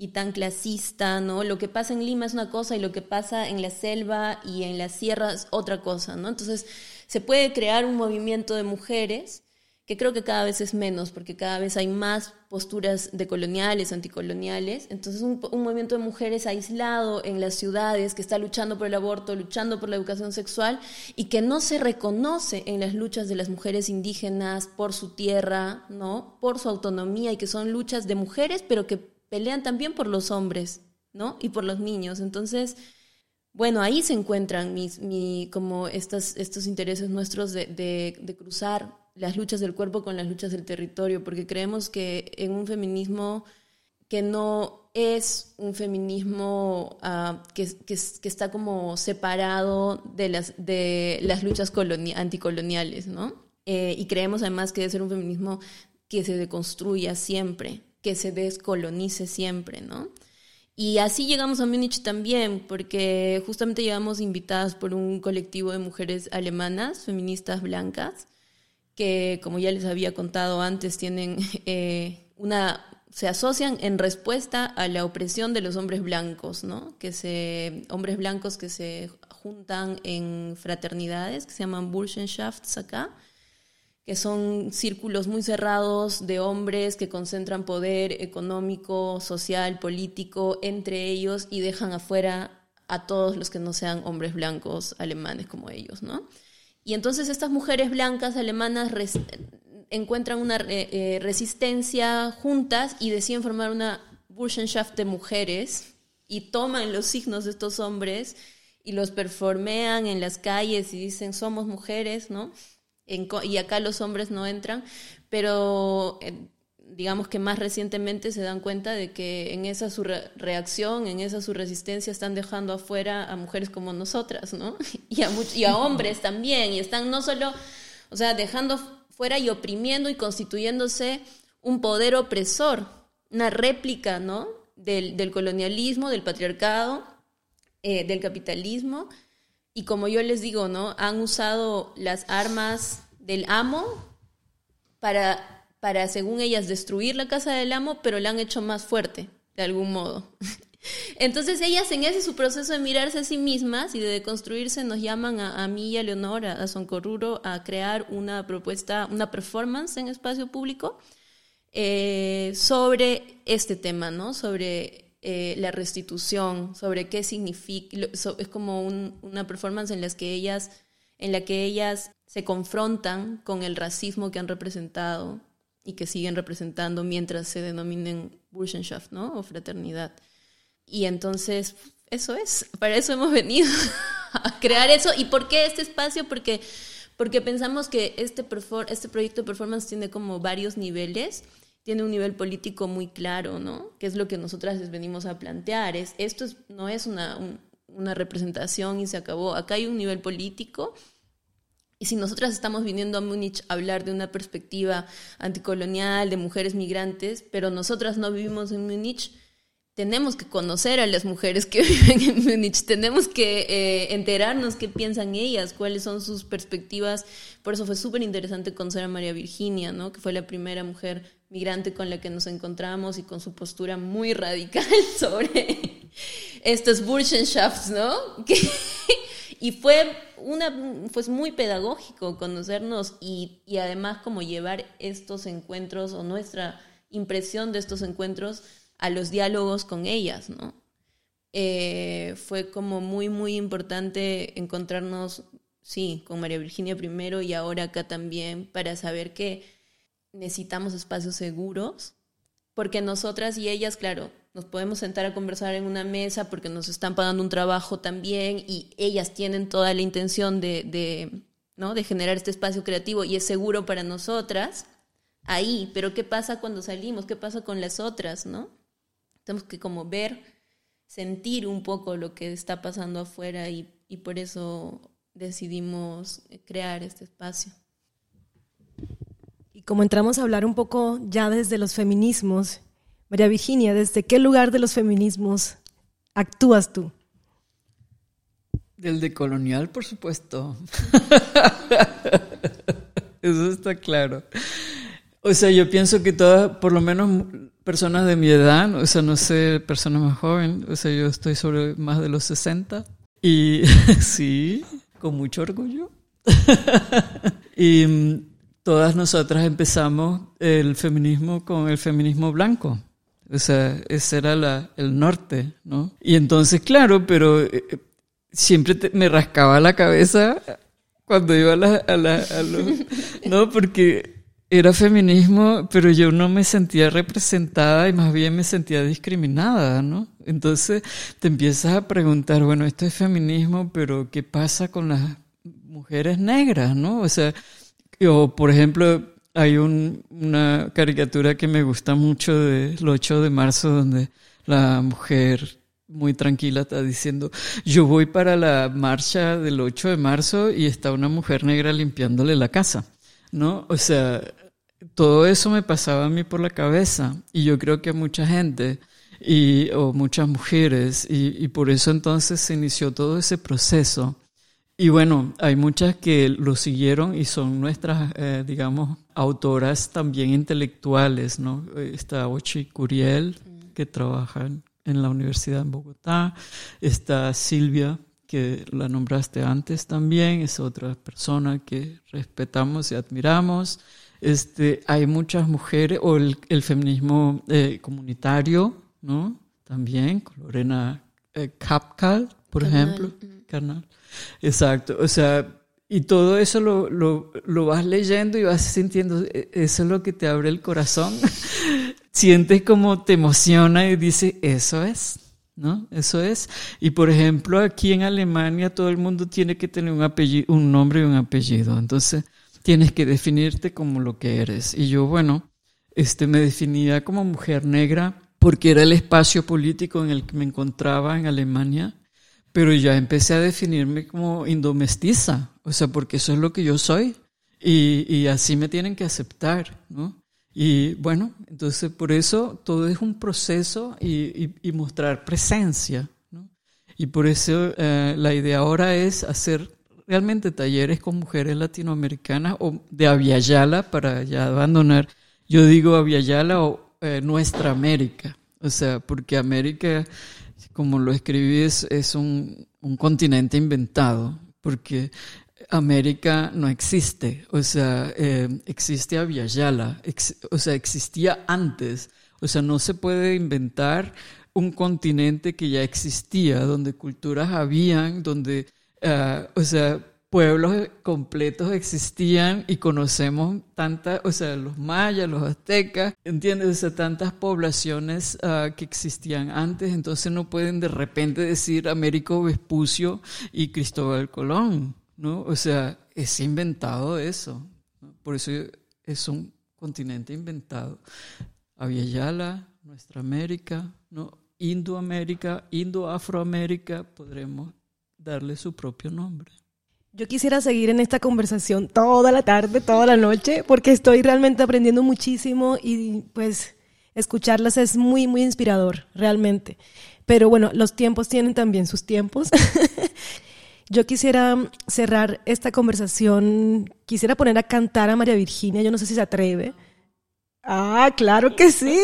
y tan clasista, ¿no? Lo que pasa en Lima es una cosa y lo que pasa en la selva y en la sierra es otra cosa, ¿no? Entonces, se puede crear un movimiento de mujeres que creo que cada vez es menos, porque cada vez hay más posturas decoloniales, anticoloniales. Entonces, un, movimiento de mujeres aislado en las ciudades que está luchando por el aborto, luchando por la educación sexual y que no se reconoce en las luchas de las mujeres indígenas por su tierra, ¿no? Por su autonomía y que son luchas de mujeres, pero que pelean también por los hombres, ¿no? Y por los niños. Entonces, bueno, ahí se encuentran mis, mi, como estos intereses nuestros de, de cruzar las luchas del cuerpo con las luchas del territorio, porque creemos que en un feminismo que no es un feminismo que, que, que, está como separado de las, de las luchas anticoloniales, ¿no? Eh, y creemos además que debe ser un feminismo que se deconstruya siempre, que se descolonice siempre, ¿no? Y así llegamos a Múnich también, porque justamente llegamos invitadas por un colectivo de mujeres alemanas, feministas blancas, que, como ya les había contado antes, tienen eh, una se asocian en respuesta a la opresión de los hombres blancos, ¿no? Que se hombres blancos que se juntan en fraternidades que se llaman Burschenschafts acá, que son círculos muy cerrados de hombres que concentran poder económico, social, político entre ellos y dejan afuera a todos los que no sean hombres blancos alemanes como ellos, ¿no? Y entonces estas mujeres blancas alemanas encuentran una eh, resistencia juntas y deciden formar una Burschenschaft de mujeres y toman los signos de estos hombres y los performean en las calles y dicen somos mujeres, ¿no? Y acá los hombres no entran, pero eh, digamos que más recientemente se dan cuenta de que en esa su reacción, en esa su resistencia están dejando afuera a mujeres como nosotras, ¿no? Y a, hombres también, y están no solo, o sea, dejando fuera y oprimiendo y constituyéndose un poder opresor, una réplica, ¿no? Del, del colonialismo, del patriarcado, eh, del capitalismo, y como yo les digo, ¿no? Han usado las armas del amo para para, según ellas, destruir la casa del amo, pero la han hecho más fuerte, de algún modo. Entonces ellas en ese su proceso de mirarse a sí mismas y de deconstruirse nos llaman a, mí y a Leonor, a, Soncorruro, a crear una propuesta, una performance en espacio público eh, sobre este tema, ¿no? Sobre eh, la restitución, sobre qué significa, es como una performance en, las que ellas, en la que ellas se confrontan con el racismo que han representado y que siguen representando mientras se denominen Burschenschaft, ¿no? O fraternidad. Y entonces, eso es, para eso hemos venido a crear eso. ¿Y por qué este espacio? Porque, porque pensamos que este, este proyecto de performance tiene como varios niveles. Tiene un nivel político muy claro, ¿no? Que es lo que nosotras les venimos a plantear. Es, esto no es una, una representación y se acabó. Acá hay un nivel político y si nosotras estamos viniendo a Múnich a hablar de una perspectiva anticolonial, de mujeres migrantes, pero nosotras no vivimos en Múnich, tenemos que conocer a las mujeres que viven en Múnich, tenemos que eh, enterarnos qué piensan ellas, cuáles son sus perspectivas. Por eso fue súper interesante conocer a María Virginia, ¿no? que fue la primera mujer migrante con la que nos encontramos y con su postura muy radical sobre estos Burschenschafts, ¿no? Y fue, una, pues muy pedagógico conocernos y, y además como llevar estos encuentros o nuestra impresión de estos encuentros a los diálogos con ellas, ¿no? Eh, fue como muy, muy importante encontrarnos, sí, con María Virginia primero y ahora acá también, para saber que necesitamos espacios seguros, porque nosotras y ellas, claro, nos podemos sentar a conversar en una mesa porque nos están pagando un trabajo también y ellas tienen toda la intención de, de, ¿no? de generar este espacio creativo y es seguro para nosotras ahí, pero ¿qué pasa cuando salimos? ¿Qué pasa con las otras? ¿no? Tenemos que como ver, sentir un poco lo que está pasando afuera y, y por eso decidimos crear este espacio. Y como entramos a hablar un poco ya desde los feminismos María Virginia, ¿desde qué lugar de los feminismos actúas tú? Del decolonial, por supuesto. Eso está claro. O sea, yo pienso que todas, por lo menos personas de mi edad, o sea, no sé, personas más jóvenes, o sea, yo estoy sobre más de los 60 y sí, con mucho orgullo. y mm, todas nosotras empezamos el feminismo con el feminismo blanco. O sea, ese era la, el norte, ¿no? Y entonces, claro, pero eh, siempre me rascaba la cabeza cuando iba a la... A la a no, porque era feminismo, pero yo no me sentía representada y más bien me sentía discriminada, ¿no? Entonces te empiezas a preguntar, bueno, esto es feminismo, pero ¿qué pasa con las mujeres negras, no? O sea, o por ejemplo, hay una caricatura que me gusta mucho del 8 de marzo donde la mujer muy tranquila está diciendo, yo voy para la marcha del 8 de marzo y está una mujer negra limpiándole la casa, ¿no? O sea, todo eso me pasaba a mí por la cabeza y yo creo que a mucha gente y, o muchas mujeres y, y por eso entonces se inició todo ese proceso. Y bueno, hay muchas que lo siguieron y son nuestras, eh, digamos, autoras también intelectuales, ¿no? Está Ochi Curiel, que trabaja en la Universidad en Bogotá. Está Silvia, que la nombraste antes también, es otra persona que respetamos y admiramos. Este, hay muchas mujeres, o el, feminismo eh, comunitario, ¿no? También, con Lorena eh, Kapkal, por ejemplo. Carnal. Exacto, o sea, y todo eso lo, lo, lo, vas leyendo y vas sintiendo, e, eso es lo que te abre el corazón. Sientes como te emociona y dices, eso es, ¿no? Eso es. Y por ejemplo, aquí en Alemania todo el mundo tiene que tener un, apellido, un nombre y un apellido. Entonces, tienes que definirte como lo que eres. Y yo, bueno, este, me definía como mujer negra porque era el espacio político en el que me encontraba en Alemania, pero ya empecé a definirme como indomestiza, o sea, porque eso es lo que yo soy y, y así me tienen que aceptar, ¿no? Y bueno, entonces por eso todo es un proceso y, y, mostrar presencia, ¿no? Y por eso eh, la idea ahora es hacer realmente talleres con mujeres latinoamericanas o de Aviala para ya abandonar. Yo digo Aviala o eh, Nuestra América, o sea, porque América, como lo escribí, es, un, continente inventado, porque América no existe, o sea, eh, existe Aviala, o sea, existía antes, o sea, no se puede inventar un continente que ya existía, donde culturas habían, donde Ah, o sea, pueblos completos existían y conocemos tantas, o sea, los mayas, los aztecas, ¿entiendes? O sea, tantas poblaciones ah, que existían antes, entonces no pueden de repente decir Américo Vespucio y Cristóbal Colón, ¿no? O sea, es inventado eso, por eso es un continente inventado. Aviala, nuestra América, ¿no? Indoamérica, Indo-Afroamérica, podremos darle su propio nombre. Yo quisiera seguir en esta conversación toda la tarde, toda la noche, porque estoy realmente aprendiendo muchísimo y pues escucharlas es muy, muy inspirador, realmente. Pero bueno, los tiempos tienen también sus tiempos. Yo quisiera cerrar esta conversación, quisiera poner a cantar a María Virginia, yo no sé si se atreve. Ah, claro que sí.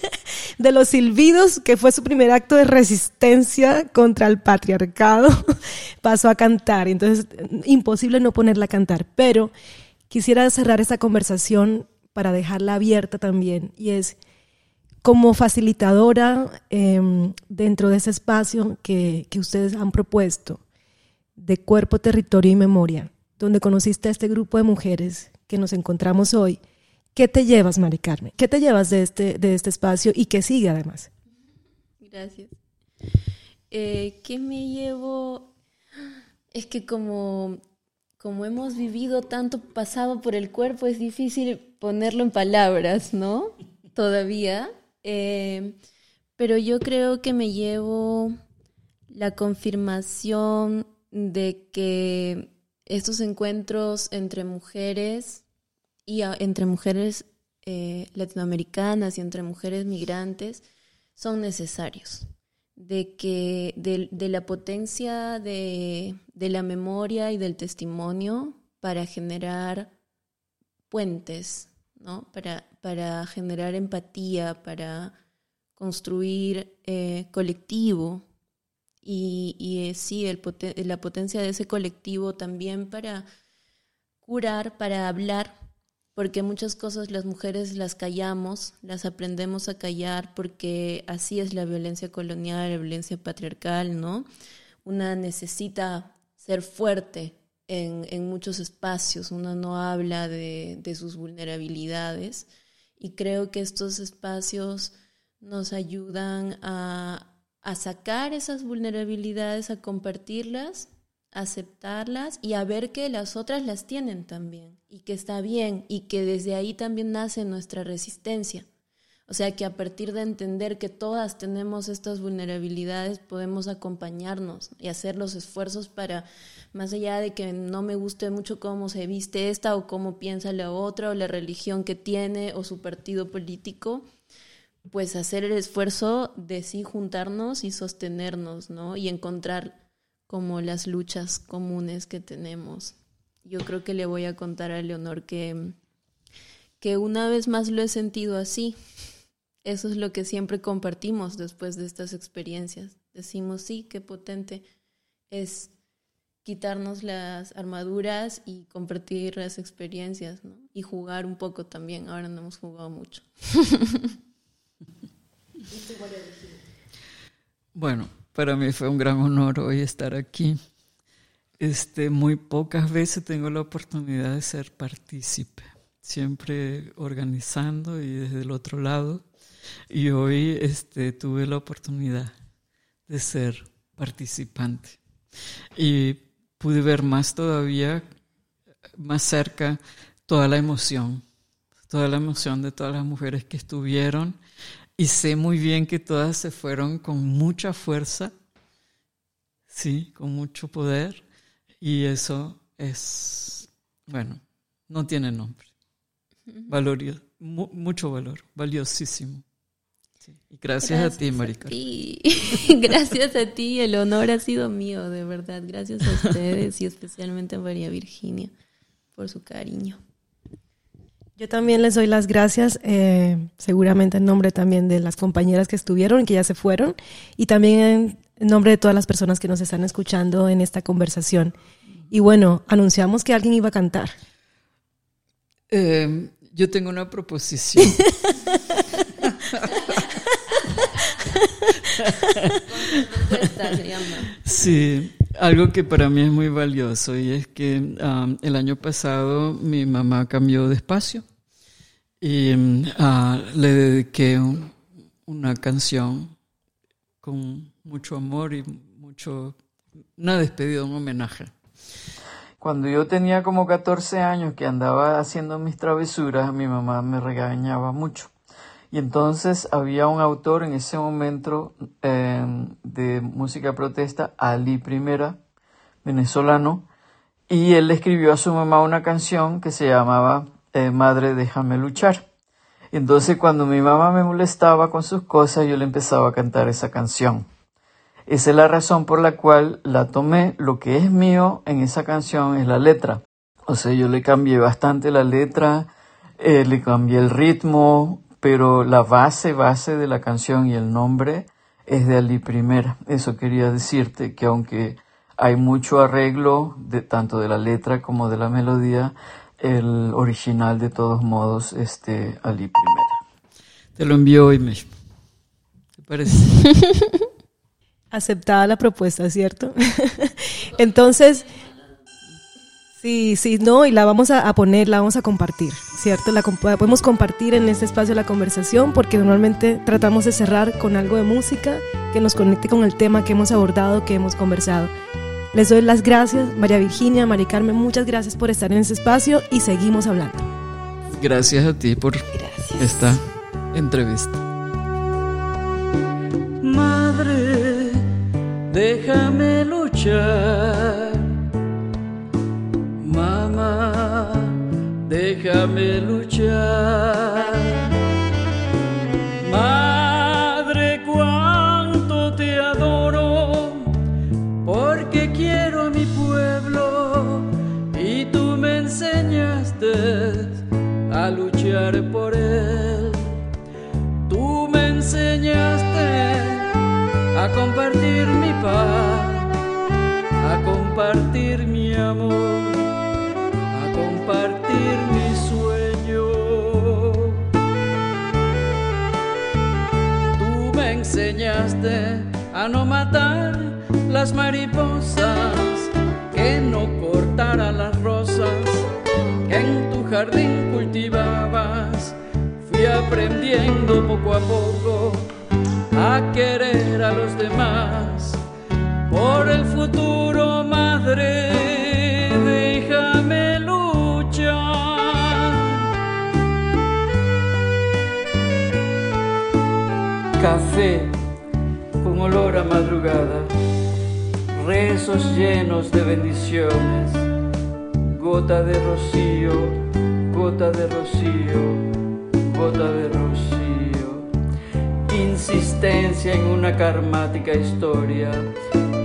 de los silbidos, que fue su primer acto de resistencia contra el patriarcado, pasó a cantar. Entonces, imposible no ponerla a cantar. Pero quisiera cerrar esta conversación para dejarla abierta también. Y es como facilitadora em, dentro de ese espacio que, que ustedes han propuesto de cuerpo, territorio y memoria, donde conociste a este grupo de mujeres que nos encontramos hoy ¿Qué te llevas, Mari Carmen? ¿Qué te llevas de este, de este espacio y qué sigue además? Gracias. Eh, ¿Qué me llevo? Es que como, como hemos vivido tanto pasado por el cuerpo, es difícil ponerlo en palabras, ¿no? Todavía. Eh, pero yo creo que me llevo la confirmación de que estos encuentros entre mujeres y entre mujeres eh, latinoamericanas y entre mujeres migrantes son necesarios. De que de, la potencia de, de, la memoria y del testimonio para generar puentes, ¿no? Para, para generar empatía, para construir eh, colectivo y, eh, sí, la potencia de ese colectivo también para curar, para hablar, porque muchas cosas las mujeres las callamos, las aprendemos a callar porque así es la violencia colonial, la violencia patriarcal, ¿no? Una necesita ser fuerte en, en muchos espacios, una no habla de, de sus vulnerabilidades y creo que estos espacios nos ayudan a, a sacar esas vulnerabilidades, a compartirlas, aceptarlas y a ver que las otras las tienen también y que está bien y que desde ahí también nace nuestra resistencia. O sea que a partir de entender que todas tenemos estas vulnerabilidades podemos acompañarnos y hacer los esfuerzos para, más allá de que no me guste mucho cómo se viste esta o cómo piensa la otra o la religión que tiene o su partido político, pues hacer el esfuerzo de sí juntarnos y sostenernos, ¿no? Y encontrar como las luchas comunes que tenemos. Yo creo que le voy a contar a Leonor que, que una vez más lo he sentido así. Eso es lo que siempre compartimos después de estas experiencias. Decimos, sí, qué potente es quitarnos las armaduras y compartir las experiencias, ¿no? Y jugar un poco también. Ahora no hemos jugado mucho. Bueno, para mí fue un gran honor hoy estar aquí. Este, muy pocas veces tengo la oportunidad de ser partícipe, siempre organizando y desde el otro lado. Y hoy este, tuve la oportunidad de ser participante. Y pude ver más todavía, más cerca, toda la emoción, toda la emoción de todas las mujeres que estuvieron y sé muy bien que todas se fueron con mucha fuerza, sí, con mucho poder. Y eso es, bueno, no tiene nombre. Valorio, mucho valor, valiosísimo. Y gracias, a ti, Marica. gracias a ti, el honor ha sido mío, de verdad. Gracias a ustedes y especialmente a María Virginia por su cariño. Yo también les doy las gracias, eh, seguramente en nombre también de las compañeras que estuvieron y que ya se fueron, y también en nombre de todas las personas que nos están escuchando en esta conversación. Y bueno, anunciamos que alguien iba a cantar. Eh, yo tengo una proposición. sí, algo que para mí es muy valioso y es que um, el año pasado mi mamá cambió de espacio y uh, le dediqué una canción con mucho amor y mucho una despedida, un homenaje. Cuando yo tenía como 14 años que andaba haciendo mis travesuras, mi mamá me regañaba mucho. Y entonces había un autor en ese momento em, de música protesta, Ali Primera, venezolano, y él escribió a su mamá una canción que se llamaba eh, Madre, déjame luchar. Y entonces cuando mi mamá me molestaba con sus cosas, yo le empezaba a cantar esa canción. Esa es la razón por la cual la tomé. Lo que es mío en esa canción es la letra. O sea, yo le cambié bastante la letra, eh, le cambié el ritmo, pero la base, base de la canción y el nombre es de Ali Primera. Eso quería decirte, que aunque hay mucho arreglo de tanto de la letra como de la melodía, el original de todos modos es de Ali Primera. Te lo envío hoy mismo. ¿Te parece? Aceptada la propuesta, ¿cierto? Entonces, Sí, sí, no, y la vamos a, poner, la vamos a compartir, ¿cierto? La podemos compartir en este espacio la conversación porque normalmente tratamos de cerrar con algo de música que nos conecte con el tema que hemos abordado, que hemos conversado. Les doy las gracias, María Virginia, Mari Carmen, muchas gracias por estar en este espacio y seguimos hablando. Gracias a ti por esta entrevista. Madre, déjame luchar déjame luchar. Madre, cuánto te adoro, porque quiero a mi pueblo y tú me enseñaste a luchar por él. Tú me enseñaste a compartir mi paz, a compartir mi amor, enseñaste a no matar las mariposas, que no cortara las rosas que en tu jardín cultivabas. Fui aprendiendo poco a poco a querer a los demás. Por el futuro, madre, Café con olor a madrugada, rezos llenos de bendiciones, gota de rocío, gota de rocío, gota de rocío, insistencia en una karmática historia,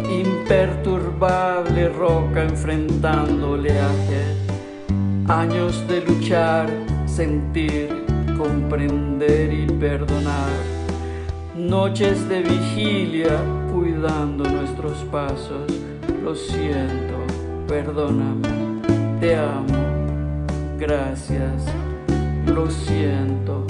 imperturbable roca enfrentando oleaje, años de luchar, sentir, comprender y perdonar noches de vigilia cuidando nuestros pasos. Lo siento, perdóname, te amo, gracias, lo siento.